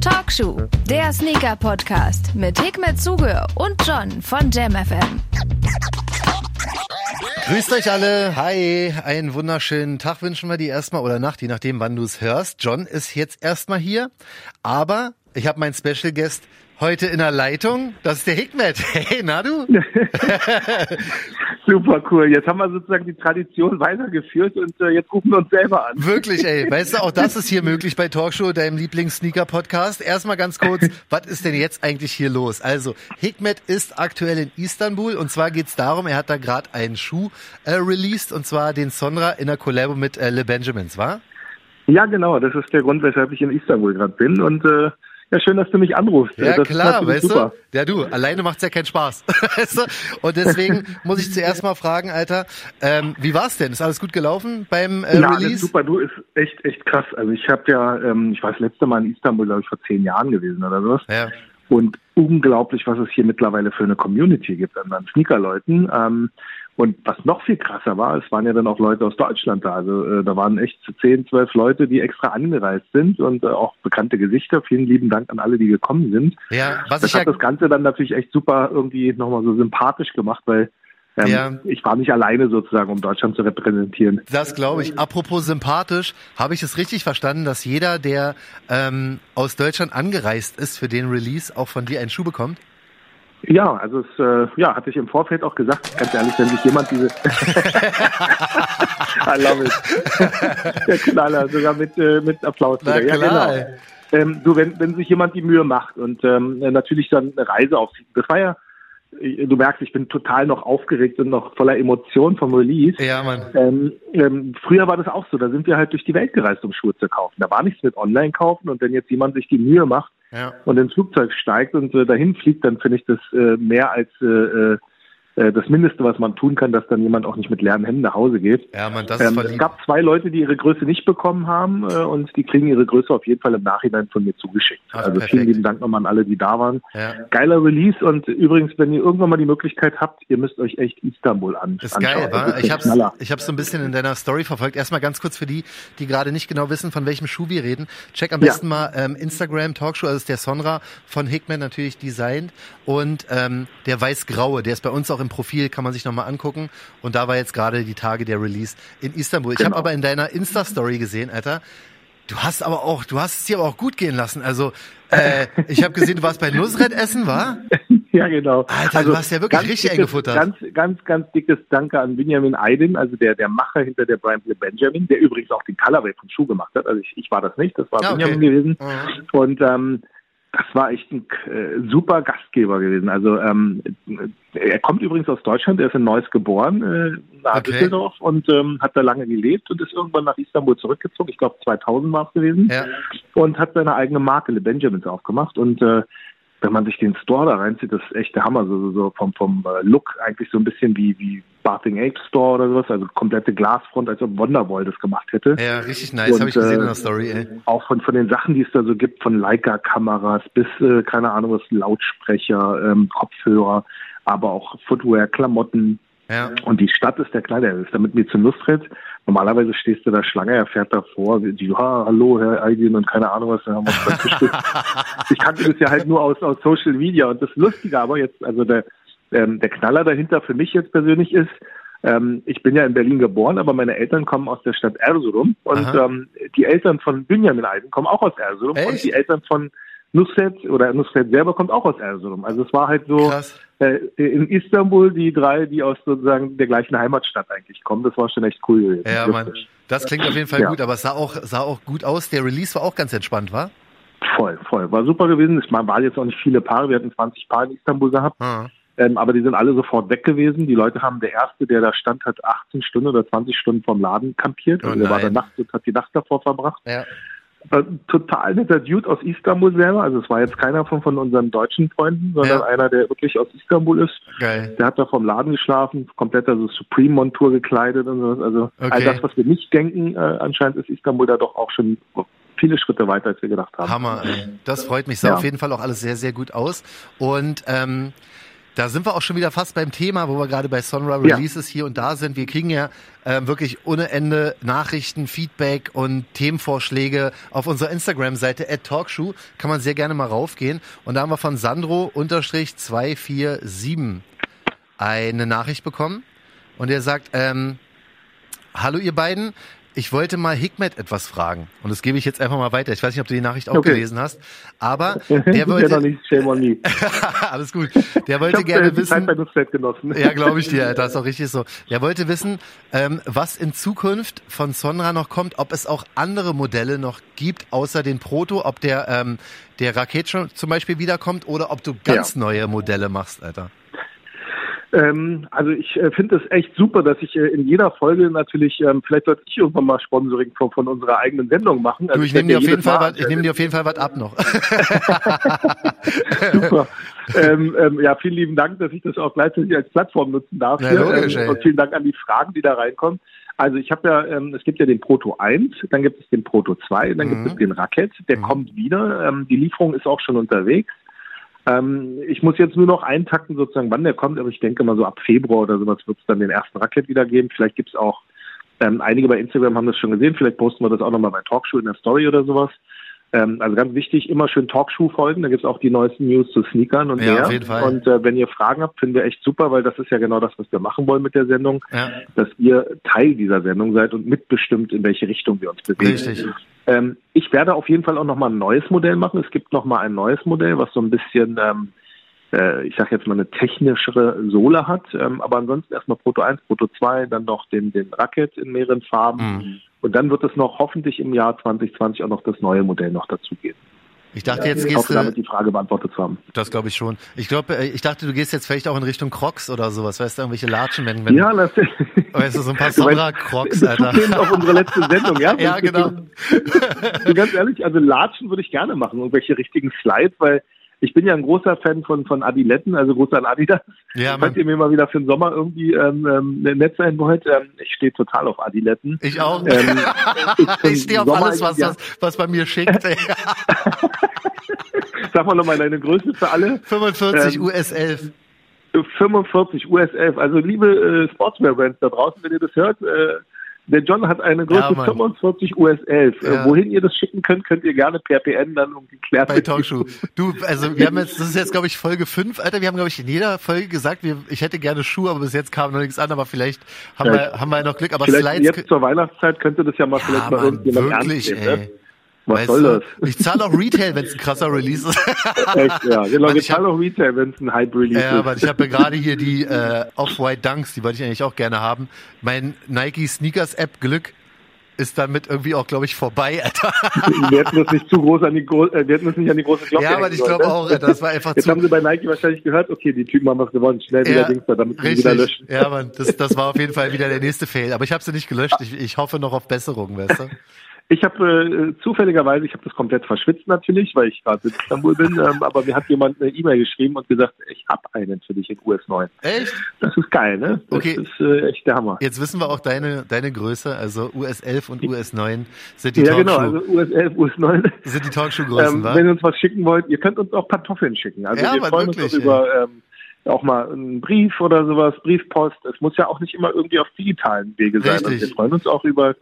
Talkshow, der Sneaker-Podcast mit Hikmet Zuge und John von JamFM. Grüßt euch alle. Hi. Einen wunderschönen Tag wünschen wir dir erstmal oder Nacht, je nachdem, wann du es hörst. John ist jetzt erstmal hier. Aber ich habe meinen Special Guest heute in der Leitung. Das ist der Hikmet. Hey, na du? Super cool. Jetzt haben wir sozusagen die Tradition weitergeführt und äh, jetzt rufen wir uns selber an. Wirklich, ey. Weißt du, auch das ist hier möglich bei Talkshow, deinem Lieblings-Sneaker-Podcast. Erstmal ganz kurz, was ist denn jetzt eigentlich hier los? Also, Hikmet ist aktuell in Istanbul und zwar geht's darum, er hat da gerade einen Schuh äh, released und zwar den Sonra in der Collabo mit äh, Le Benjamins, war? Ja, genau. Das ist der Grund, weshalb ich in Istanbul gerade bin und äh, ja, schön, dass du mich anrufst. Ja, das klar, weißt super. du? Ja, du, alleine macht's ja keinen Spaß. Und deswegen muss ich zuerst mal fragen, Alter, ähm, wie war's denn? Ist alles gut gelaufen beim äh, ja, Release? super, du, ist echt, echt krass. Also ich habe ja, ähm, ich war das letzte Mal in Istanbul, glaube ich, vor zehn Jahren gewesen oder so. Ja. Und unglaublich, was es hier mittlerweile für eine Community gibt an, an Sneakerleuten. Ähm, und was noch viel krasser war, es waren ja dann auch Leute aus Deutschland da. Also äh, da waren echt zehn, zwölf Leute, die extra angereist sind und äh, auch bekannte Gesichter. Vielen lieben Dank an alle, die gekommen sind. Ja, was das ich hat ja das Ganze dann natürlich echt super irgendwie nochmal so sympathisch gemacht, weil ähm, Ja. ich war nicht alleine sozusagen, um Deutschland zu repräsentieren. Das glaube ich. Apropos sympathisch, habe ich es richtig verstanden, dass jeder, der ähm, aus Deutschland angereist ist für den Release, auch von dir einen Schuh bekommt? Ja, also es äh, ja, hatte ich im Vorfeld auch gesagt, ganz ehrlich, wenn sich jemand diese I love it. Der Knaller, sogar mit, äh, mit Applaus. Na. Ja, genau. ähm, du, wenn, wenn sich jemand die Mühe macht und ähm, natürlich dann eine Reise auf das war ja, äh, du merkst, ich bin total noch aufgeregt und noch voller Emotion vom Release. Ja, Mann. Ähm, ähm, früher war das auch so, da sind wir halt durch die Welt gereist, um Schuhe zu kaufen. Da war nichts mit Online kaufen und wenn jetzt jemand sich die Mühe macht, Ja. und ins Flugzeug steigt und äh, dahin fliegt, dann finde ich das äh, mehr als äh, äh, das Mindeste, was man tun kann, dass dann jemand auch nicht mit leeren Händen nach Hause geht. Ja, Mann, das Ähm, es gab zwei Leute, die ihre Größe nicht bekommen haben äh, und die kriegen ihre Größe auf jeden Fall im Nachhinein von mir zugeschickt. Ah, also perfekt. vielen lieben Dank nochmal an alle, die da waren. Ja. Geiler Release und übrigens, wenn ihr irgendwann mal die Möglichkeit habt, ihr müsst euch echt Istanbul an Ist anschauen. geil, Das wa? ist Ich hab's, ich hab's so ein bisschen in deiner Story verfolgt. Erstmal ganz kurz für die, die gerade nicht genau wissen, von welchem Schuh wir reden. Check am Ja. besten mal ähm, Instagram Talkshow, also ist der Sonra von Hickman natürlich designt und ähm, der weiß-graue, der ist bei uns auch im Profil, kann man sich nochmal angucken. Und da war jetzt gerade die Tage der Release in Istanbul. Ich habe Genau. aber in deiner Insta-Story gesehen, Alter, du hast aber auch, du hast es dir aber auch gut gehen lassen. Also äh, ich habe gesehen, du warst bei Nusret essen, war? Ja, genau. Alter, du hast ja wirklich richtig dickes, eingefuttert. Ganz, ganz, ganz dickes Danke an Benjamin Aydin, also der, der Macher hinter der Brian Benjamin, der übrigens auch den Colorway vom Schuh gemacht hat. Also ich, ich war das nicht, das war Ah, okay. Benjamin gewesen. Mhm. Und ähm, das war echt ein äh, super Gastgeber gewesen. Also ähm, er kommt übrigens aus Deutschland, er ist in Neuss geboren, äh, nahe Okay. Düsseldorf und ähm, hat da lange gelebt und ist irgendwann nach Istanbul zurückgezogen. Ich glaube 2000 war es gewesen Ja. und hat seine eigene Marke, Le Benjamins, aufgemacht. Und äh, wenn man sich den Store da reinzieht, das ist echt der Hammer. So, so, vom, vom äh, Look eigentlich so ein bisschen wie, wie Bathing Ape Store oder sowas. Also komplette Glasfront, als ob Wonderwall das gemacht hätte. Ja, richtig nice, habe ich gesehen äh, in der Story, ey. Auch von, von den Sachen, die es da so gibt, von Leica-Kameras bis, äh, keine Ahnung was, Lautsprecher, ähm, Kopfhörer, aber auch Footwear, Klamotten. Ja. Und die Stadt ist der Kleine, er ist da mit mir zu Nusret. Normalerweise stehst du da Schlange, er fährt davor, die, ja, hallo, Herr Aydin und keine Ahnung was, dann haben wir uns. Ich kannte das ja halt nur aus, aus Social Media und das Lustige aber jetzt, also der, ähm, der Knaller dahinter für mich jetzt persönlich ist, ähm, ich bin ja in Berlin geboren, aber meine Eltern kommen aus der Stadt Erzurum und Aha. ähm, die Eltern von Benjamin Eisen kommen auch aus Erzurum Echt? und die Eltern von Nusret oder Nusret selber kommt auch aus Erzurum. Also es war halt so äh, in Istanbul die drei, die aus sozusagen der gleichen Heimatstadt eigentlich kommen. Das war schon echt cool gewesen. Ja, Mann. Wirklich. Das klingt auf jeden Fall Ja. gut, aber es sah auch, sah auch gut aus. Der Release war auch ganz entspannt, war? Voll, voll. War super gewesen. Es waren jetzt auch nicht viele Paare. Wir hatten 20 Paare in Istanbul gehabt. Ah. Ähm, aber die sind alle sofort weg gewesen. Die Leute haben, der erste, der da stand, hat 18 Stunden oder 20 Stunden vom Laden kampiert. Oh Also der war da Nacht und hat die Nacht davor verbracht. Ja. Äh, total netter Dude aus Istanbul selber. Also es war jetzt keiner von, von unseren deutschen Freunden, sondern Ja. einer, der wirklich aus Istanbul ist. Geil. Der hat da vom Laden geschlafen, komplett also Supreme-Montur gekleidet und sowas. Also all Okay. das, was wir nicht denken, äh, anscheinend ist Istanbul da doch auch schon viele Schritte weiter, als wir gedacht haben. Hammer. Das freut mich. Sah Ja. auf jeden Fall auch alles sehr, sehr gut aus. Und ähm, Da sind wir auch schon wieder fast beim Thema, wo wir gerade bei Sonra Releases ja. hier und da sind. Wir kriegen ja äh, wirklich ohne Ende Nachrichten, Feedback und Themenvorschläge auf unserer Instagram-Seite at Talkshow. Kann man sehr gerne mal raufgehen. Und da haben wir von Sandro unterstrich 247 eine Nachricht bekommen. Und er sagt, ähm, Hallo ihr beiden, ich wollte mal Hikmet etwas fragen und das gebe ich jetzt einfach mal weiter. Ich weiß nicht, ob du die Nachricht auch okay. gelesen hast, aber der wollte ja, nicht, shame on me. alles gut. Der wollte ich gerne wissen. Zeit genossen. ja, glaube ich dir. Das ist auch richtig so. Der wollte wissen, ähm, was in Zukunft von Sonra noch kommt, ob es auch andere Modelle noch gibt außer den Proto, ob der ähm, der Raket schon zum Beispiel wiederkommt oder ob du ganz ja. neue Modelle machst, Alter. Ähm, also ich äh, finde es echt super, dass ich äh, in jeder Folge natürlich, ähm, vielleicht sollte ich irgendwann mal Sponsoring von, von unserer eigenen Sendung machen. Also du, ich, ich nehme dir, auf jeden Fall was, ich nehm dir auf jeden Fall was ab noch. super. ähm, ähm, ja, vielen lieben Dank, dass ich das auch gleichzeitig als Plattform nutzen darf. Ja, logisch, ähm, und vielen Dank an die Fragen, die da reinkommen. Also ich habe ja, ähm, es gibt ja den Proto 1, dann gibt es den Proto 2, dann mhm. gibt es den Racket, der mhm. kommt wieder. Ähm, die Lieferung ist auch schon unterwegs. Ähm, ich muss jetzt nur noch eintakten, sozusagen, wann der kommt, aber ich denke mal so ab Februar oder sowas wird es dann den ersten Racket wieder geben. Vielleicht gibt es auch, ähm, einige bei Instagram haben das schon gesehen, vielleicht posten wir das auch nochmal bei Talkshow in der Story oder sowas. Ähm, also ganz wichtig, immer schön Talkshow folgen, da gibt es auch die neuesten News zu Sneakern und ja, mehr. Auf jeden Fall. Und äh, wenn ihr Fragen habt, finden wir echt super, weil das ist ja genau das, was wir machen wollen mit der Sendung, ja. dass ihr Teil dieser Sendung seid und mitbestimmt, in welche Richtung wir uns bewegen. Richtig. Ähm, ich werde auf jeden Fall auch nochmal ein neues Modell machen. Es gibt nochmal ein neues Modell, was so ein bisschen, ähm, äh, ich sage jetzt mal, eine technischere Sohle hat. Ähm, aber ansonsten erstmal Proto 1, Proto 2, dann noch den, den Racket in mehreren Farben. Mhm. Und dann wird es noch hoffentlich im Jahr 2020 auch noch das neue Modell noch dazu geben. Ich dachte, jetzt gehst hoffe, du. damit die Frage beantwortet zu haben. Das glaube ich schon. Ich glaube, äh, ich dachte, du gehst jetzt vielleicht auch in Richtung Crocs oder sowas, weißt du, irgendwelche Latschen, wenn, wenn Ja, das Weißt du, so ein paar Sonra-Crocs, Alter. Das auf unsere letzte Sendung, ja? ja, genau. So, ganz ehrlich, also Latschen würde ich gerne machen, irgendwelche richtigen Slides, weil ich bin ja ein großer Fan von, von Adiletten, also großer an Adidas. Ja, Falls ihr mir mal wieder für den Sommer irgendwie ähm, ähm, Netz sein wollt, ähm, ich stehe total auf Adiletten. Ich auch. Ähm, ich, ich stehe auf Sommer, alles, was, ja. was, was bei mir schickt. Sag mal nochmal deine Größe für alle. 45 ähm, US 11. 45 US 11. Also liebe äh, Sportswear-Brands da draußen, wenn ihr das hört, äh, der John hat eine Größe ja, 45 US 11. Äh, ja. wohin ihr das schicken könnt, könnt ihr gerne per PN dann umgeklärt Bei Talkshow. Du, also wir haben jetzt, das ist jetzt glaube ich Folge 5, Alter, wir haben glaube ich in jeder Folge gesagt, wir, ich hätte gerne Schuhe, aber bis jetzt kam noch nichts an, aber vielleicht haben ja. wir, haben wir noch Glück, aber vielleicht Slides. Jetzt zur Weihnachtszeit könnte das ja mal vielleicht mal irgendjemand wirklich, ernst nehmen, ne? Was weißt soll du? das? Ich zahle auch Retail, wenn es ein krasser Release ist. Echt, ja. Genau, ich zahle auch Retail, wenn es ein Hype-Release ja, ist. Ja, aber ich habe ja gerade hier die äh, Off-White Dunks, die wollte ich eigentlich auch gerne haben. Mein Nike Sneakers App Glück ist damit irgendwie auch, glaube ich, vorbei, Alter. Wir hätten das nicht zu groß an die, äh, wir hätten das nicht an die große Glocke Ja, aber ich glaube auch, Alter, das war einfach Jetzt zu... haben sie bei Nike wahrscheinlich gehört, okay, die Typen haben was gewonnen, schnell wieder ja, Dings da, damit sie wieder löschen. Ja, man, das, das war auf jeden Fall wieder der nächste Fail. Aber ich habe sie nicht gelöscht. Ich, ich hoffe noch auf Besserung, weißt du? Ich habe äh, zufälligerweise, ich habe das komplett verschwitzt natürlich, weil ich gerade in Istanbul bin, ähm, aber mir hat jemand eine E-Mail geschrieben und gesagt, ich habe einen für dich in US 9. Echt? Das ist geil, ne? Das okay. ist äh, echt der Hammer. Jetzt wissen wir auch deine deine Größe, also US 11 und US 9 sind die ja, Talkshow. Ja genau, also US 11, US 9 sind die Talkshow-Größen, ähm, Wenn ihr uns was schicken wollt, ihr könnt uns auch Pantoffeln schicken. Also ja, wir freuen wirklich, uns über ähm, auch mal einen Brief oder sowas, Briefpost. Es muss ja auch nicht immer irgendwie auf digitalen Wege sein. Also wir freuen uns auch über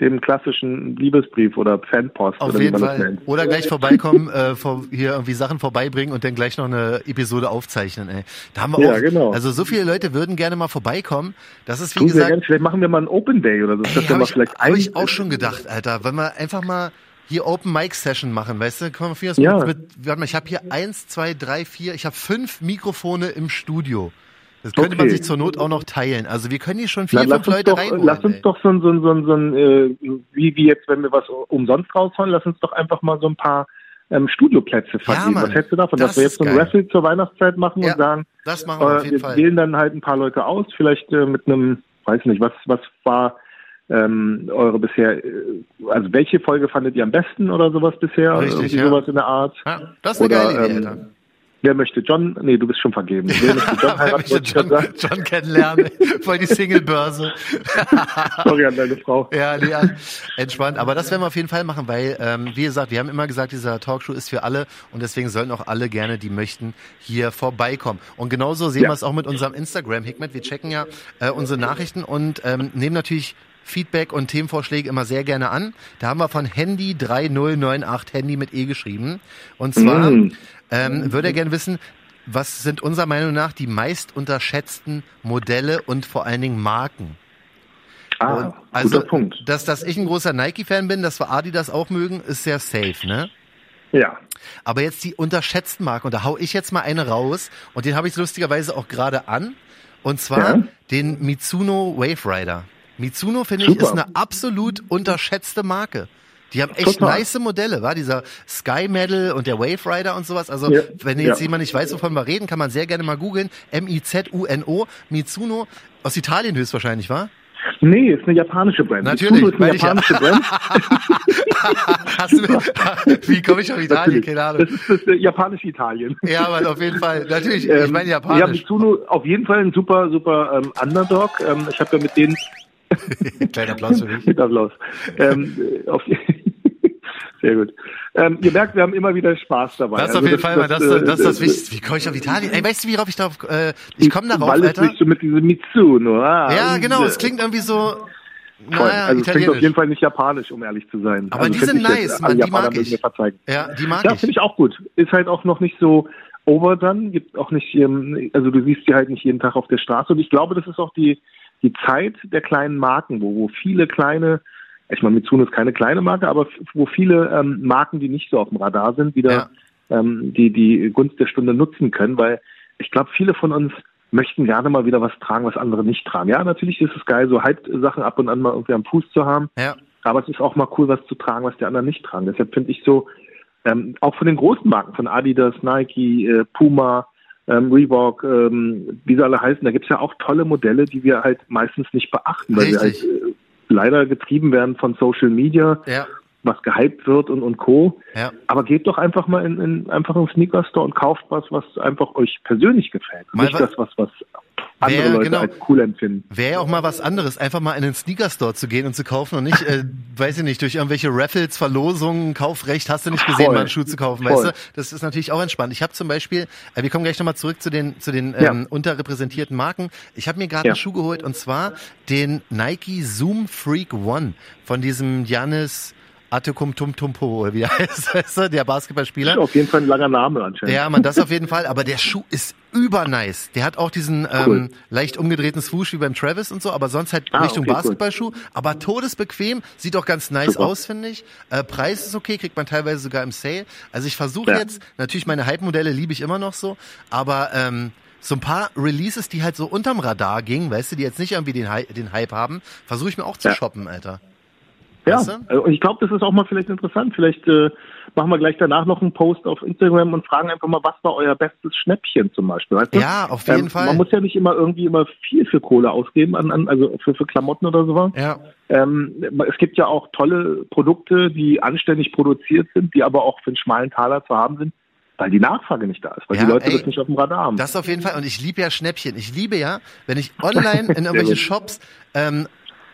dem klassischen Liebesbrief oder Fanpost. Auf oder jeden Fall. Oder gleich vorbeikommen, äh, vor, hier irgendwie Sachen vorbeibringen und dann gleich noch eine Episode aufzeichnen. Ey. Da haben wir ja, auch, genau. also so viele Leute würden gerne mal vorbeikommen. Das ist wie Tun gesagt. Gerne, vielleicht machen wir mal ein Open Day oder so. Das habe ich, hab ich auch schon gedacht, Alter. Wenn wir einfach mal hier Open Mic Session machen, weißt du? Komm, ja. mit, warte mal, ich habe hier eins, zwei, drei, vier, ich habe fünf Mikrofone im Studio. Das könnte okay. man sich zur Not auch noch teilen. Also wir können hier schon vier, fünf Leute doch, reinholen. Lass uns doch so ein, so ein, so ein, so ein äh, wie, wie jetzt, wenn wir was umsonst rausholen, lass uns doch einfach mal so ein paar ähm, Studioplätze vergeben. Ja, was hältst du davon, das dass wir jetzt so ein Raffle zur Weihnachtszeit machen ja, und sagen, das machen wir, äh, auf jeden wir Fall. wählen dann halt ein paar Leute aus, vielleicht äh, mit einem, weiß nicht, was, was war ähm, eure bisher, äh, also welche Folge fandet ihr am besten oder sowas bisher? Richtig, Irgendwie ja. sowas in der Art. Ja, das ist eine oder, geile Idee, ähm, Wer möchte John? Nee, du bist schon vergeben. Wer möchte John Wer möchte John, John kennenlernen? Voll die Singlebörse. Sorry an deine Frau. Ja, nee, entspannt. Aber das werden wir auf jeden Fall machen, weil, ähm, wie gesagt, wir haben immer gesagt, dieser Talkshow ist für alle und deswegen sollen auch alle gerne, die möchten, hier vorbeikommen. Und genauso sehen Ja. wir es auch mit unserem Instagram, Hikmet. Wir checken ja äh, unsere Nachrichten und ähm, nehmen natürlich Feedback und Themenvorschläge immer sehr gerne an. Da haben wir von Handy 3098 Handy mit E geschrieben. Und zwar Mm. Ähm, würde er gerne wissen, was sind unserer Meinung nach die meist unterschätzten Modelle und vor allen Dingen Marken? Ah, Und also, guter Punkt. Dass, dass ich ein großer Nike-Fan bin, dass wir Adidas auch mögen, ist sehr safe, ne? Ja. Aber jetzt die unterschätzten Marken, und da hau ich jetzt mal eine raus, und den habe ich lustigerweise auch gerade an, und zwar Ja. den Mitsuno Wave Rider. Mitsuno, finde ich, ist eine absolut unterschätzte Marke. Die haben echt Total. nice Modelle, war dieser Sky Medal und der Wave Rider und sowas. Also, Ja. wenn jetzt Ja. jemand nicht weiß, wovon wir reden, kann man sehr gerne mal googeln. M-I-Z-U-N-O, Mitsuno, aus Italien höchstwahrscheinlich, war? Nee, ist eine japanische Brand. Natürlich, Mitsuno ist eine meine ich ja. japanische Brand. Hast du, wie komme ich auf Italien? Natürlich. Keine Ahnung. Das ist das äh, japanische Italien. Ja, aber auf jeden Fall. Natürlich, ich Ähm, meine Ja, Japanisch. Mitsuno auf jeden Fall ein super, super ähm, Underdog. Ähm, ich habe ja mit denen Kleiner Applaus für mich. mit Applaus. ähm, äh, sehr gut. Ähm, ihr merkt, wir haben immer wieder Spaß dabei. Das ist Also auf jeden Fall mal das, äh, das, ist das äh, Wichtigste. Wie komme ich auf Italien? Ey, weißt du, worauf ich darauf, äh, ich komme darauf, Weil Alter? nicht so mit diesem Mitsuno. Ah, Ja, genau, es klingt irgendwie so, naja, also es klingt auf jeden Fall nicht japanisch, um ehrlich zu sein. Aber also die sind jetzt, nice, Mann, die Japaner mag ich. Ja, die mag Ja, ich. finde ich auch gut. Ist halt auch noch nicht so overdone, gibt auch nicht, ähm, also du siehst die halt nicht jeden Tag auf der Straße. Und ich glaube, das ist auch die, die Zeit der kleinen Marken, wo, wo viele kleine, ich meine, Mitsuno ist keine kleine Marke, aber wo viele ähm, Marken, die nicht so auf dem Radar sind, wieder ähm, die, die Gunst der Stunde nutzen können, weil ich glaube, viele von uns möchten gerne mal wieder was tragen, was andere nicht tragen. Ja, natürlich ist es geil, so Hype-Sachen ab und an mal irgendwie am Fuß zu haben. Ja, Aber es ist auch mal cool, was zu tragen, was die anderen nicht tragen. Deshalb finde ich so, ähm, auch von den großen Marken, von Adidas, Nike, äh, Puma, ähm, Reebok, ähm, wie sie alle heißen, da gibt's ja auch tolle Modelle, die wir halt meistens nicht beachten, weil wir halt Richtig. äh, leider getrieben werden von Social Media, ja, was gehypt wird und, und Co. ja. Aber geht doch einfach mal in, in einfach einen Sneaker-Store und kauft was, was einfach euch persönlich gefällt. Mal nicht wa- das, was, was andere Wer- Leute genau. als cool empfinden. Wäre ja auch mal was anderes, einfach mal in den Sneaker-Store zu gehen und zu kaufen und nicht, äh, weiß ich nicht, durch irgendwelche Raffles, Verlosungen, Kaufrecht, hast du nicht gesehen, Voll. mal einen Schuh zu kaufen, Voll. weißt du? Das ist natürlich auch entspannt. Ich habe zum Beispiel, äh, wir kommen gleich nochmal zurück zu den, zu den Ja. ähm, unterrepräsentierten Marken. Ich habe mir gerade Ja. einen Schuh geholt und zwar den Nike Zoom Freak One von diesem Janis Antetokounmpo, oder wie heißt, weißt du, der Basketballspieler. Ist auf jeden Fall ein langer Name anscheinend. Ja, man, das auf jeden Fall. Aber der Schuh ist übernice. Der hat auch diesen ähm, Cool. leicht umgedrehten Swoosh wie beim Travis und so, aber sonst halt Ah, Richtung okay, cool. Basketballschuh. Aber todesbequem, sieht auch ganz nice Super. aus, finde ich. Äh, Preis ist okay, kriegt man teilweise sogar im Sale. Also ich versuche Ja. jetzt, natürlich meine Hype-Modelle liebe ich immer noch so, aber ähm, so ein paar Releases, die halt so unterm Radar gingen, weißt du, die jetzt nicht irgendwie den, Hy den Hype haben, versuche ich mir auch zu Ja. shoppen, Alter. Ja, also, und ich glaube, das ist auch mal vielleicht interessant. Vielleicht äh, machen wir gleich danach noch einen Post auf Instagram und fragen einfach mal, was war euer bestes Schnäppchen zum Beispiel. Weißt du? Ja, auf jeden ähm, Fall. Man muss ja nicht immer irgendwie immer viel für Kohle ausgeben, an, an, also für, für Klamotten oder sowas. Ja, Ähm, es gibt ja auch tolle Produkte, die anständig produziert sind, die aber auch für einen schmalen Taler zu haben sind, weil die Nachfrage nicht da ist, weil Ja, die Leute ey, das nicht auf dem Radar haben. Das auf jeden Fall. Und ich liebe ja Schnäppchen. Ich liebe ja, wenn ich online in irgendwelchen gut. Shops ähm,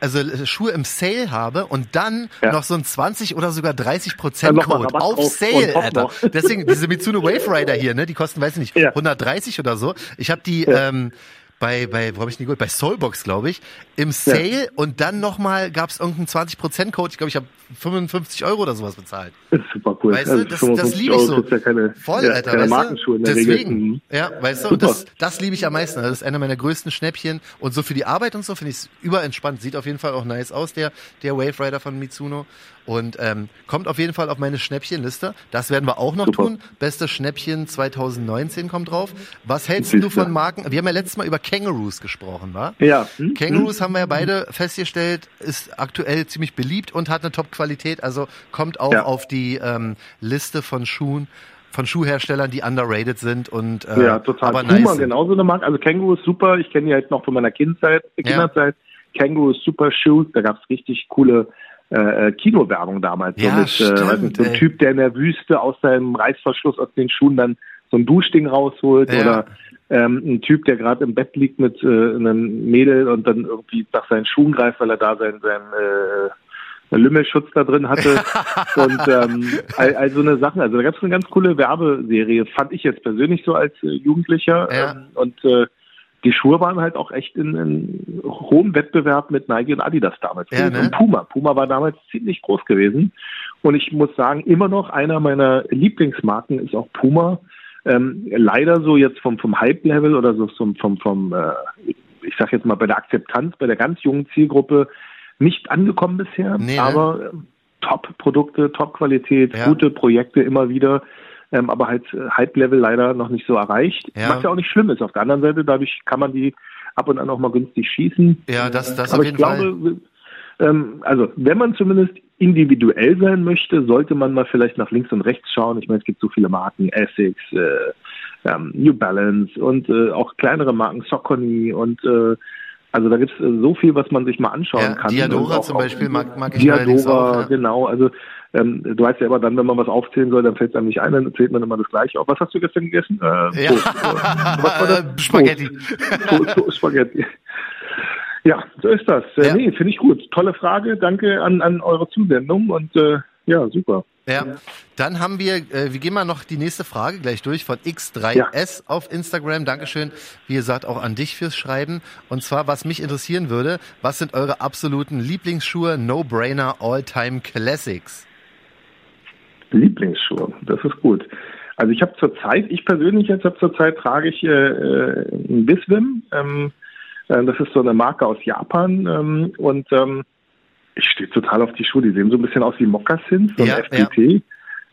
also äh, Schuhe im Sale habe und dann Ja. noch so ein 20 oder sogar 30 Prozent Code auf Sale, Alter. Deswegen diese Mitsuno Wave Rider hier, ne, die kosten, weiß ich nicht, Ja. 130 oder so. Ich habe die ähm, bei, bei, wo habe ich die geholt? Bei Soulbox, glaube ich, im Sale und dann nochmal gab es irgendeinen 20% Code. Ich glaube, ich habe 55 Euro oder sowas bezahlt. Das ist super cool. Weißt du, Also das, das 55 liebe ich so. Ja keine, Voll, ja, Alter, keine weißt Markenschuhe in du? der Regel. Deswegen, Mhm. ja, weißt du, Super. das, das liebe ich am meisten. Das ist einer meiner größten Schnäppchen. Und so für die Arbeit und so finde ich es überentspannt. Sieht auf jeden Fall auch nice aus, der, der Wave Rider von Mitsuno. Und ähm, kommt auf jeden Fall auf meine Schnäppchenliste. Das werden wir auch noch Super. tun. Beste Schnäppchen 2019 kommt drauf. Was hältst du von Marken? Wir haben ja letztes Mal über Kangaroos gesprochen, wa? Ja. Hm? Kangaroos haben wir ja beide festgestellt, ist aktuell ziemlich beliebt und hat eine Top-Qualität, also kommt auch Ja. auf die ähm, Liste von Schuhen, von Schuhherstellern, die underrated sind und äh, Ja, total. aber Puma nice genauso eine Marke. Also Känguru ist super. Ich kenne die halt noch von meiner Kindzeit, äh, Kinderzeit. Känguru ist super Shoes. Da gab's richtig coole äh, äh, Kinowerbung damals. Ja, so mit, äh, stimmt, nicht, so ein. Typ, der in der Wüste aus seinem Reißverschluss aus den Schuhen dann so ein Duschding rausholt Ja. oder ähm, ein Typ, der gerade im Bett liegt mit äh, einem Mädel und dann irgendwie nach seinen Schuhen greift, weil er da sein, sein äh, Lümmelschutz da drin hatte und ähm, all, all so eine Sachen. Also da gab es eine ganz coole Werbeserie, fand ich jetzt persönlich so als äh, Jugendlicher. Ja. Ähm, und äh, die Schuhe waren halt auch echt in, in hohem Wettbewerb mit Nike und Adidas damals. Ja, ne? Und Puma. Puma war damals ziemlich groß gewesen. Und ich muss sagen, immer noch einer meiner Lieblingsmarken ist auch Puma. Ähm, leider so jetzt vom, vom Hype-Level oder so vom, vom, vom äh, ich sag jetzt mal bei der Akzeptanz, bei der ganz jungen Zielgruppe nicht angekommen bisher. Nee, ne? aber ähm, Top-Produkte, Top-Qualität, Ja. gute Projekte immer wieder. Ähm, aber halt äh, Hype-Level leider noch nicht so erreicht. Ja. Was ja auch nicht schlimm ist. Auf der anderen Seite, dadurch kann man die ab und an auch mal günstig schießen. Ja, das, das Aber auf ich jeden Fall. Ähm, also wenn man zumindest individuell sein möchte, sollte man mal vielleicht nach links und rechts schauen. Ich meine, es gibt so viele Marken, Essex, äh, ähm, New Balance und äh, auch kleinere Marken, Saucony und äh, also da gibt es äh, so viel, was man sich mal anschauen Ja, kann. Diadora zum Beispiel mag, mag ich Diadora, auch. Ja. genau. Also ähm, du weißt ja immer dann, wenn man was aufzählen soll, dann fällt es einem nicht ein, dann zählt man immer das Gleiche auf. Was hast du gestern gegessen? Äh, Ja. Toast. Äh? Spaghetti. Toast, Toast, Spaghetti. Ja, so ist das. Äh, Ja. Nee, finde ich gut. Tolle Frage. Danke an, an eure Zusendung und äh, ja, super. Ja, dann haben wir, äh, wir gehen mal noch die nächste Frage gleich durch von X3S auf Instagram. Dankeschön, wie gesagt, auch an dich fürs Schreiben. Und zwar, was mich interessieren würde, was sind eure absoluten Lieblingsschuhe, No-Brainer, All-Time Classics? Lieblingsschuhe, das ist gut. Also ich habe zurzeit, ich persönlich jetzt habe zurzeit trage ich äh, äh, ein Biswim. Ähm, äh, das ist so eine Marke aus Japan ähm, und ähm, ich stehe total auf die Schuhe. Die sehen so ein bisschen aus wie Moccasins, so ein Ja, FTT.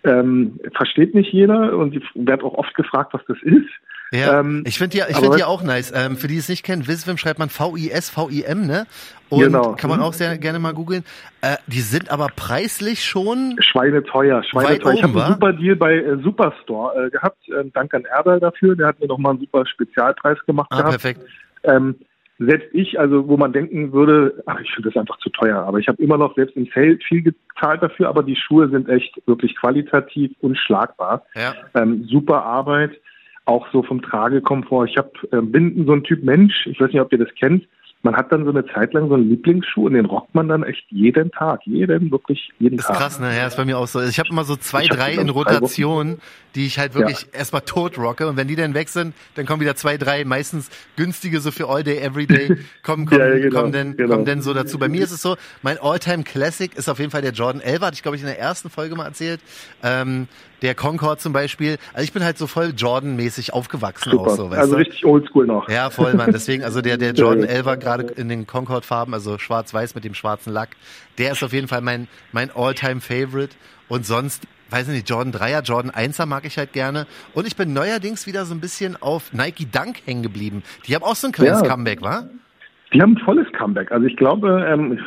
Ähm, versteht nicht jeder und ich werde auch oft gefragt, was das ist. Ja, Ähm, ich finde die, ich finde die auch nice. Ähm, für die es nicht kennen, Visvim schreibt man V-I-S, V-I-M, ne? Und Genau. kann man Mhm. auch sehr gerne mal googeln. Äh, die sind aber preislich schon Schweineteuer, schweineteuer. Ich habe einen super Deal bei äh, Superstore äh, gehabt. Ähm, Dank an Erdal dafür. Der hat mir nochmal einen super Spezialpreis gemacht ah, gehabt. perfekt. Ähm, selbst ich, also wo man denken würde, ach, ich finde das einfach zu teuer, aber ich habe immer noch selbst im Sale viel gezahlt dafür, aber die Schuhe sind echt wirklich qualitativ unschlagbar. Ja. Ähm, super Arbeit, auch so vom Tragekomfort. Ich hab, ähm, bin so ein Typ Mensch, ich weiß nicht, ob ihr das kennt, man hat dann so eine Zeit lang so einen Lieblingsschuh und den rockt man dann echt jeden Tag, jeden, wirklich jeden Ist Tag. krass, ne? Ja, ist bei mir auch so. Ich habe immer so zwei, Ich drei in dann Rotation, die ich halt wirklich erstmal tot rocke. Und wenn die dann weg sind, dann kommen wieder zwei, drei, meistens günstige, so für All Day, Everyday, kommen, kommen, Ja, ja, genau, kommen, denn, genau. kommen denn so dazu. Bei mir ist es so, mein All-Time Classic ist auf jeden Fall der Jordan 11, hatte ich glaube ich in der ersten Folge mal erzählt. Ähm, der Concord zum Beispiel. Also ich bin halt so voll Jordan-mäßig aufgewachsen Super. auch so, weißt also du? richtig oldschool noch. Ja, voll, Mann. Deswegen, also der, der Jordan Ja, ja. 11er gerade in den Concord-Farben, also schwarz-weiß mit dem schwarzen Lack, der ist auf jeden Fall mein, mein All-Time-Favorite. Und sonst, weiß ich nicht, Jordan 3er, Jordan 1er mag ich halt gerne. Und ich bin neuerdings wieder so ein bisschen auf Nike Dunk hängen geblieben. Die haben auch so ein kleines Ja. Comeback, wa? Die haben ein volles Comeback. Also ich glaube, ähm,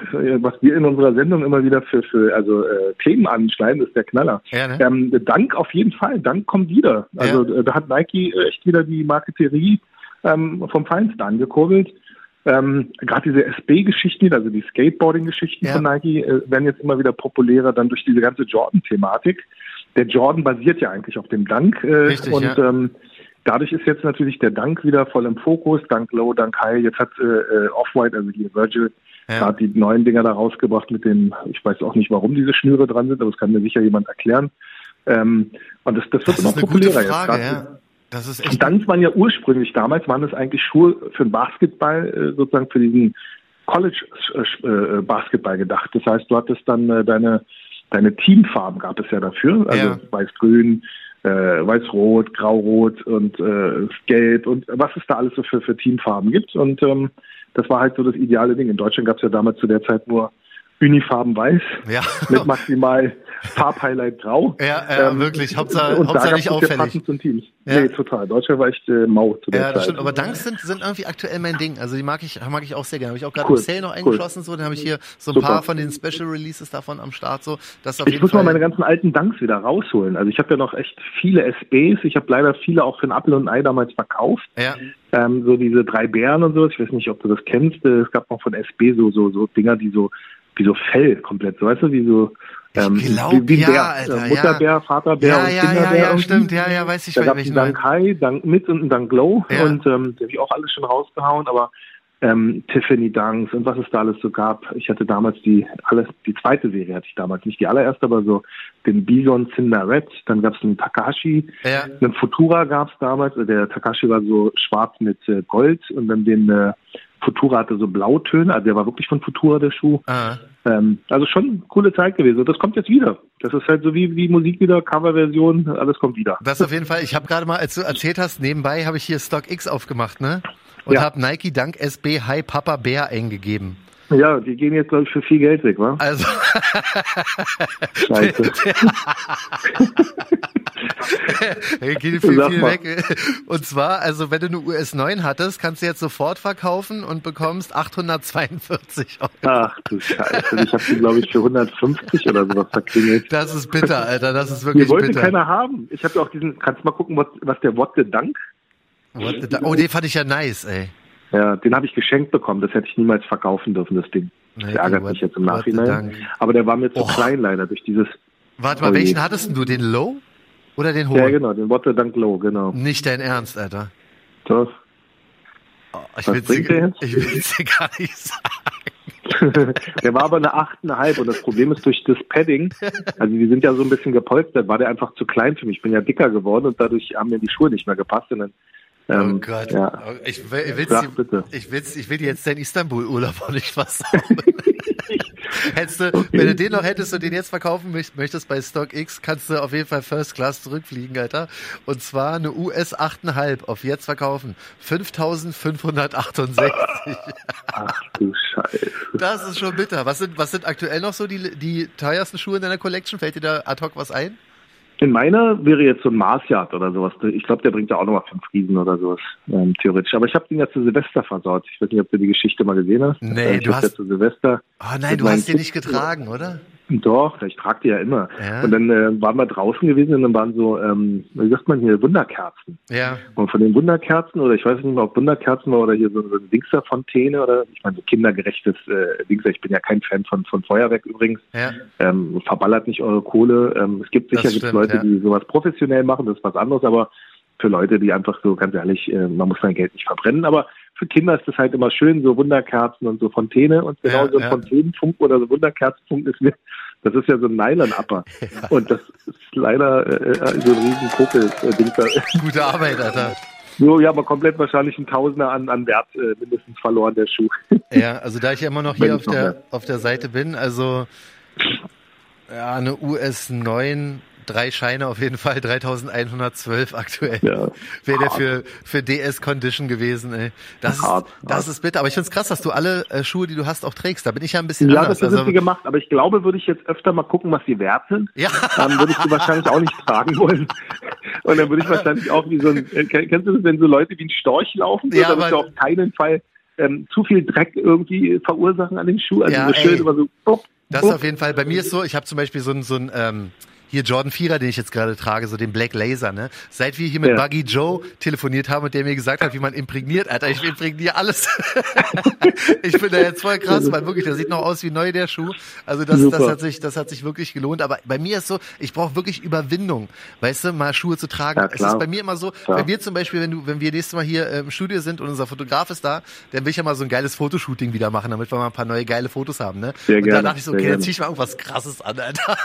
was wir in unserer Sendung immer wieder für, für also äh, Themen anschneiden, ist der Knaller. Ja, ne? ähm, Dank auf jeden Fall. Dank kommt wieder. Also äh, da hat Nike echt wieder die Marketerie ähm, vom Feinsten angekurbelt. Ähm, Gerade diese SB-Geschichten, also die Skateboarding-Geschichten Ja. von Nike, äh, werden jetzt immer wieder populärer, dann durch diese ganze Jordan-Thematik. Der Jordan basiert ja eigentlich auf dem Dank. Äh, Richtig, und ja. ähm, dadurch ist jetzt natürlich der Dank wieder voll im Fokus. Dank Low, Dank High. Jetzt hat äh, äh, Off-White, also hier Virgil, Ja. gerade die neuen Dinger da rausgebracht mit den, ich weiß auch nicht, warum diese Schnüre dran sind, aber das kann mir sicher jemand erklären. Ähm, und das, das wird Das immer populärer Frage, jetzt. grad. Und dann waren ja ursprünglich damals waren es eigentlich Schuhe für den Basketball, äh, sozusagen für diesen College äh, äh, Basketball gedacht. Das heißt, du hattest dann deine deine Teamfarben gab es ja dafür, also Ja. weiß-grün, äh, weiß-rot, grau-rot und äh, gelb und was es da alles so für, für Teamfarben gibt. Und ähm, das war halt so das ideale Ding. In Deutschland gab es ja damals zu der Zeit nur Unifarben weiß Ja. mit maximal Farbhighlight grau. Ja, ja, wirklich. Hauptsache- und Hauptsache da nicht auffällig. passend zum Teams. Ja. Nee, total. Deutschland war echt äh, mau zu der Ja, Zeit. das stimmt. Aber Dunks sind, sind irgendwie aktuell mein Ding. Also die mag ich, mag ich auch sehr gerne. Habe ich auch gerade Cool, im Sale noch cool. eingeschossen. So, dann habe ich hier so ein Super. paar von den Special Releases davon am Start. So, das auf Ich jeden muss Fall. mal meine ganzen alten Dunks wieder rausholen. Also ich habe ja noch echt viele SBs. Ich habe leider viele auch für ein Apfel und Ei damals verkauft. ja, Ähm, so diese drei Bären und so. Ich weiß nicht, ob du das kennst. Äh, Es gab noch von SB so so so Dinger, die so wie so Fell komplett, so weißt du, wie so Ähm, ich glaube, ja, Bär. Alter, Mutterbär, ja. Vaterbär ja, und ja, Kinderbär. Ja, ja, stimmt, ja, ja, weiß ich, da gab es einen Dank High, Dank Mit und einen Dank Glow Ja. und ähm, die habe ich auch alles schon rausgehauen, aber ähm, Tiffany Dunks und was es da alles so gab. Ich hatte damals die alles, die zweite Serie hatte ich damals, nicht die allererste, aber so den Bison Cinderette, dann gab es einen Takashi, Ja. einen Futura gab es damals, der Takashi war so schwarz mit äh, Gold und dann den äh, Futura hatte so Blautöne, also der war wirklich von Futura der Schuh. Ah. Ähm, also schon eine coole Zeit gewesen. Und das kommt jetzt wieder. Das ist halt so wie, wie Musik wieder, Coverversion, alles kommt wieder. Das auf jeden Fall. Ich habe gerade mal, als du erzählt hast, nebenbei habe ich hier StockX aufgemacht, ne? Und Ja. habe Nike Dank SB Hi Papa Bär eingegeben. Ja, die gehen jetzt, glaube ich, für viel Geld weg, wa? Also, Scheiße. Hey, geht viel, Sag viel mal. weg. Und zwar, also wenn du eine US 9 hattest, kannst du jetzt sofort verkaufen und bekommst 842 Euro. Ach du Scheiße. Ich habe die, glaube ich, für 150 oder sowas verklingelt. Das ist bitter, Alter. Das ist wirklich Die wollte bitter. keiner haben. Ich habe ja auch diesen, kannst du mal gucken, was, was der What the Dank? What the da- oh, den fand ich ja nice, ey. Ja, den habe ich geschenkt bekommen. Das hätte ich niemals verkaufen dürfen, das Ding. Nee, Das ärgert mich jetzt im Nachhinein. Aber der war mir zu Oh. klein leider durch dieses. Warte mal, Oh welchen hattest denn du? Den Low oder den hohen? Ja, genau, den What the Dank Low, genau. Nicht dein Ernst, Alter. Das. Oh, ich ich will's dir gar nicht sagen. der war aber eine 8,5 und das Problem ist durch das Padding, also die sind ja so ein bisschen gepolstert, war der einfach zu klein für mich. Ich bin ja dicker geworden und dadurch haben mir die Schuhe nicht mehr gepasst. Und dann, ähm, oh Gott. Ja. Oh, Ich, will, ich, will's Sag dir, bitte. ich, will's, ich will dir jetzt deinen Istanbul-Urlaub auch nicht versauen. Hättest du, Wenn du den noch hättest und den jetzt verkaufen möcht- möchtest bei StockX, kannst du auf jeden Fall First Class zurückfliegen, Alter. Und zwar eine US 8,5 auf jetzt verkaufen. 5568. Ach du Scheiße. Das ist schon bitter. Was sind, was sind aktuell noch so die, die teuersten Schuhe in deiner Collection? Fällt dir da ad hoc was ein? In meiner wäre jetzt so ein Marsjagd oder sowas. Ich glaube, der bringt ja auch nochmal fünf Riesen oder sowas, ähm, theoretisch. Aber ich habe den ja zu Silvester versaut. Ich weiß nicht, ob du die Geschichte mal gesehen hast. Nee, ich du hast- Ja zu Silvester. Oh nein, du hast den nicht getragen, oder? Doch, ich trage die ja immer. Ja. Und dann äh, waren wir draußen gewesen und dann waren so, ähm, wie sagt man hier, Wunderkerzen. Ja. Und von den Wunderkerzen, oder ich weiß nicht mehr, ob Wunderkerzen war oder hier so, so ein Dingserfontäne oder, ich meine, so kindergerechtes äh, Dingser. Ich bin ja kein Fan von, von Feuerwerk übrigens. Ja. Ähm, verballert nicht eure Kohle. Ähm, es gibt sicher stimmt, Leute, ja. die sowas professionell machen, das ist was anderes, aber für Leute, die einfach so, ganz ehrlich, äh, man muss sein Geld nicht verbrennen, aber für Kinder ist das halt immer schön, so Wunderkerzen und so Fontäne und genau Ja, so ein ja. Fontänenfunken oder so Wunderkerzenfunken ist mir, das ist ja so ein Nylon-Upper. Und das ist leider äh, äh, so ein riesen Popel-Ding. Gute Arbeit, Alter. So, ja, aber komplett wahrscheinlich ein Tausender an, an Wert äh, mindestens verloren, der Schuh. Ja, also da ich ja immer noch hier Wenn auf noch der, mehr. auf der Seite bin, also ja, eine US 9, drei Scheine auf jeden Fall, 3112 aktuell. Ja. Wäre der Hart. für, für DS Condition gewesen, ey. Das, Hart, ist, das hart. ist bitter. Aber ich find's krass, dass du alle äh, Schuhe, die du hast, auch trägst. Da bin ich ja ein bisschen Ja, anders. das sind Also, sie gemacht, aber ich glaube, würde ich jetzt öfter mal gucken, was die wert sind. ja, dann würde ich sie wahrscheinlich auch nicht tragen wollen. Und dann würde ich wahrscheinlich auch wie so ein, äh, kenn- kennst du das, wenn so Leute wie ein Storch laufen, Ja, dann du aber- auf keinen Fall ähm, zu viel Dreck irgendwie verursachen an den Schuh. Also Ja, so schön ey. immer so, bupp, Das bupp. auf jeden Fall. Bei mir ist so, ich habe zum Beispiel so ein, so ein ähm, hier Jordan 4er, den ich jetzt gerade trage, so den Black Laser, ne? Seit wir hier mit Ja. Buggy Joe telefoniert haben und der mir gesagt hat, wie man imprägniert, Alter, ich imprägniere alles. ich bin da jetzt voll krass, weil wirklich, der sieht noch aus wie neu, der Schuh. Also das, das hat sich, das hat sich wirklich gelohnt. Aber bei mir ist so, ich brauche wirklich Überwindung, weißt du, mal Schuhe zu tragen. Ja, es ist bei mir immer so, Klar. bei mir zum Beispiel, wenn du, wenn wir nächstes Mal hier äh, im Studio sind und unser Fotograf ist da, dann will ich ja mal so ein geiles Fotoshooting wieder machen, damit wir mal ein paar neue geile Fotos haben, ne? Sehr und gerne, da dachte ich so, okay, gerne. zieh ich mal irgendwas krasses an, Alter.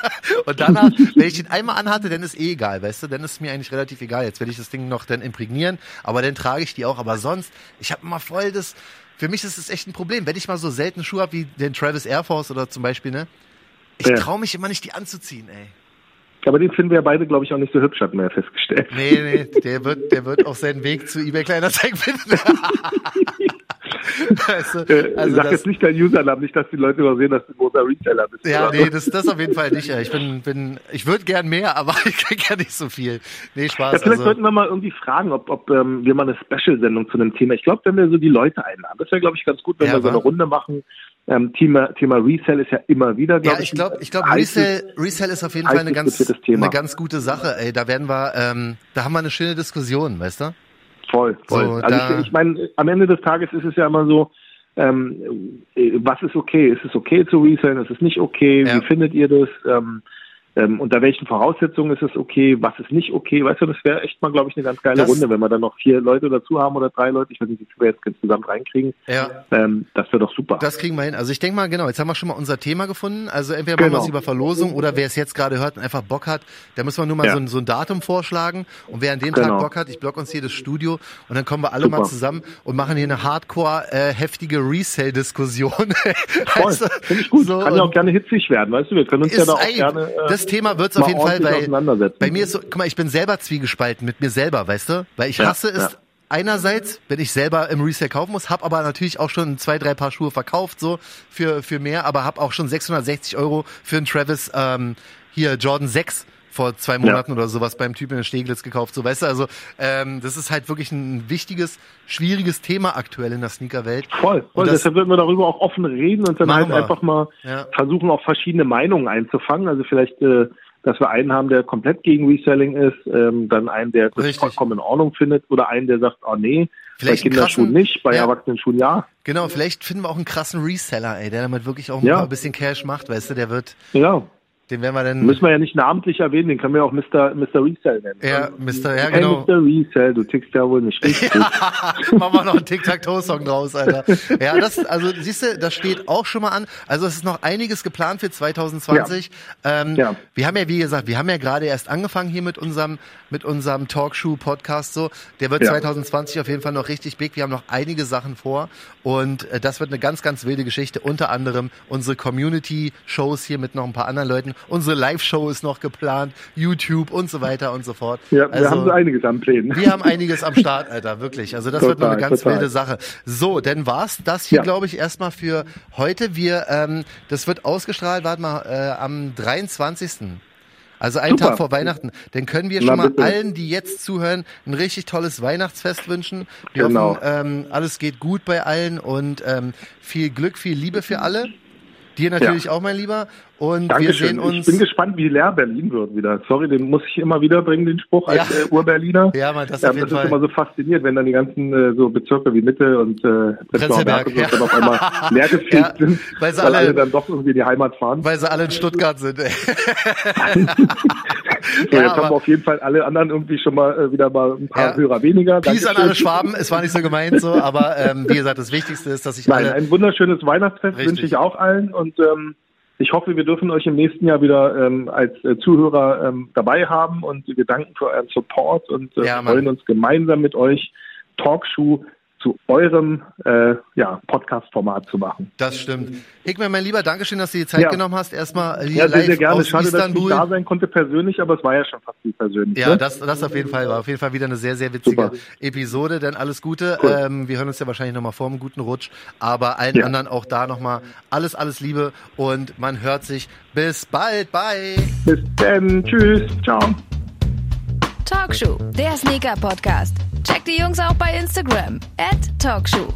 Und danach, wenn ich den einmal anhatte, dann ist eh egal, weißt du, dann ist mir eigentlich relativ egal. Jetzt werde ich das Ding noch dann imprägnieren, aber dann trage ich die auch. Aber sonst, ich habe immer voll das, für mich ist es echt ein Problem. Wenn ich mal so seltene Schuhe habe wie den Travis Air Force oder zum Beispiel, ne? Ich Ja. traue mich immer nicht, die anzuziehen, ey. Aber den finden wir beide, glaube ich, auch nicht so hübsch, hatten wir ja festgestellt. Nee, nee, der wird, der wird auch seinen Weg zu eBay Kleinanzeigen finden. weißt du, Äh, also sag das, jetzt nicht dein Usernamen, nicht, dass die Leute übersehen, dass du ein großer Reseller bist. Ja, nee, das, das auf jeden Fall nicht. ja. Ich bin, bin, ich würde gern mehr, aber ich krieg ja nicht so viel. Nee, Ja, Spaß. vielleicht Also, sollten wir mal irgendwie fragen, ob, ob ähm, wir mal eine Special-Sendung zu einem Thema. Ich glaube, wenn wir so die Leute einladen, das wäre, glaube ich, ganz gut, wenn Ja, wir so eine Runde machen. Ähm, Thema, Thema Resell ist ja immer wieder, glaube ja, ich glaube, ich glaube, Resell, Resell ist auf jeden Fall eine ganz, eine ganz gute Sache. Ey, da werden wir, ähm, da haben wir eine schöne Diskussion, weißt du? Voll, voll. So, also ich, ich meine, am Ende des Tages ist es ja immer so, ähm, äh, was ist okay? Ist es okay zu resellen? Ist es nicht okay? Ja. Wie findet ihr das? Ähm, ähm, unter welchen Voraussetzungen ist es okay? Was ist nicht okay? Weißt du, das wäre echt mal, glaube ich, eine ganz geile Das- Runde, wenn wir dann noch vier Leute dazu haben oder drei Leute. Ich weiß nicht, wie viel wir jetzt insgesamt reinkriegen. Ja. Ähm, das wäre doch super. Das kriegen wir hin. Also ich denke mal, genau, jetzt haben wir schon mal unser Thema gefunden. Also entweder machen wir Genau. es über Verlosung oder wer es jetzt gerade hört und einfach Bock hat, der muss man nur mal Ja. so, ein, so ein Datum vorschlagen. Und wer an dem Genau. Tag Bock hat, ich block uns hier das Studio und dann kommen wir alle Super. mal zusammen und machen hier eine hardcore, äh, heftige Resale-Diskussion. Voll, Also, finde ich gut. so, Kann ja auch gerne hitzig werden, weißt du? Wir können uns ja da auch gerne. Äh, das Thema wird's auf mal jeden Fall, weil bei mir ist so, guck mal, ich bin selber zwiegespalten mit mir selber, weißt du? Weil ich Ja, hasse es ja. einerseits, wenn ich selber im Resale kaufen muss, hab aber natürlich auch schon zwei, drei Paar Schuhe verkauft, so für, für mehr, aber hab auch schon 660 Euro für einen Travis ähm, hier Jordan 6 vor zwei Monaten oder sowas beim Typen in Steglitz gekauft, so weißt du, also ähm, das ist halt wirklich ein wichtiges, schwieriges Thema aktuell in der Sneakerwelt. Voll, voll. Und das- Deshalb würden wir darüber auch offen reden und dann halt wir. einfach mal Ja. versuchen, auch verschiedene Meinungen einzufangen. Also vielleicht, äh, dass wir einen haben, der komplett gegen Reselling ist, ähm, dann einen, der das Richtig. vollkommen in Ordnung findet oder einen, der sagt, oh nee, Vielleicht bei Kinderschuhen nicht, bei ja. Erwachsenenschuhen ja. Genau, vielleicht finden wir auch einen krassen Reseller, ey, der damit wirklich auch ein Ja. bisschen Cash macht, weißt du, der wird, Ja, den werden wir dann müssen wir ja nicht namentlich erwähnen, den können wir auch Mr. Mr. Resell nennen. Ja, Mr. Ja, Hey, genau. Mr. Resell, du tickst ja wohl nicht richtig. Machen wir noch einen Tic-Tac-Toe-Song draus, Alter. Ja, das, also, siehst du, das steht auch schon mal an. Also, es ist noch einiges geplant für 2020. Ähm, Ja. Wir haben ja, wie gesagt, wir haben ja gerade erst angefangen hier mit unserem, mit unserem Talkshow-Podcast so. Der wird Ja. 2020 auf jeden Fall noch richtig big. Wir haben noch einige Sachen vor und äh, das wird eine ganz, ganz wilde Geschichte. Unter anderem unsere Community-Shows hier mit noch ein paar anderen Leuten. Unsere Live-Show ist noch geplant, YouTube und so weiter und so fort. Ja, wir Also- haben so einiges an Plänen. wir haben einiges am Start, Alter, wirklich. Also das wird noch eine Total, ganz total. wilde Sache. So, dann war's das hier, Ja. glaube ich, erstmal für heute. Wir, ähm, das wird ausgestrahlt, warte mal, äh, am 23. Also einen Super. Tag vor Weihnachten. Dann können wir Na, schon mal bitte. allen, die jetzt zuhören, ein richtig tolles Weihnachtsfest wünschen. Wir Genau. hoffen, ähm, alles geht gut bei allen und ähm, viel Glück, viel Liebe für alle. Dir natürlich auch, mein Lieber. Und wir Dankeschön. sehen uns. Ich bin gespannt, wie leer Berlin wird wieder. Sorry, den muss ich immer wieder bringen, den Spruch als Ja. äh, Ur-Berliner. Ja, Mann, das Ja, das ist immer so fasziniert, wenn dann die ganzen äh, so Bezirke wie Mitte und äh, Prenzlauer ja. dann auf einmal leergefegt Ja, sind, weil sie weil alle- alle dann doch irgendwie in die Heimat fahren. weil sie alle in Stuttgart sind. So, Ja, jetzt haben wir auf jeden Fall alle anderen irgendwie schon mal äh, wieder mal ein paar. Hörer weniger. Peace an alle Schwaben. Es war nicht so gemeint so, aber ähm, wie gesagt, das Wichtigste ist, dass sich Nein, alle. ein wunderschönes Weihnachtsfest Richtig. wünsche ich auch allen und ähm, ich hoffe, wir dürfen euch im nächsten Jahr wieder ähm, als äh, Zuhörer ähm, dabei haben und wir danken für euren Support und äh, Ja, freuen uns gemeinsam mit euch. Talkshow zu eurem äh, ja, Podcast-Format zu machen. Das stimmt. Hickman, mein Lieber, Dankeschön, dass du dir Zeit Ja. genommen hast. Erstmal hier Ja, sehr, live sehr gerne. aus Schade, dass ich Istanbul. da sein konnte persönlich, aber es war ja schon fast wie persönlich. Ja, ne? das, das auf jeden Fall war auf jeden Fall wieder eine sehr, sehr witzige Super. Episode. Denn alles Gute. Cool. Ähm, wir hören uns ja wahrscheinlich nochmal vor einem guten Rutsch. Aber allen Ja. anderen auch da nochmal alles, alles Liebe und man hört sich. Bis bald. Bye. Bis dann. Tschüss. Ciao. Talkshow, der Sneaker Podcast. Checkt die Jungs auch bei Instagram. Talkshow.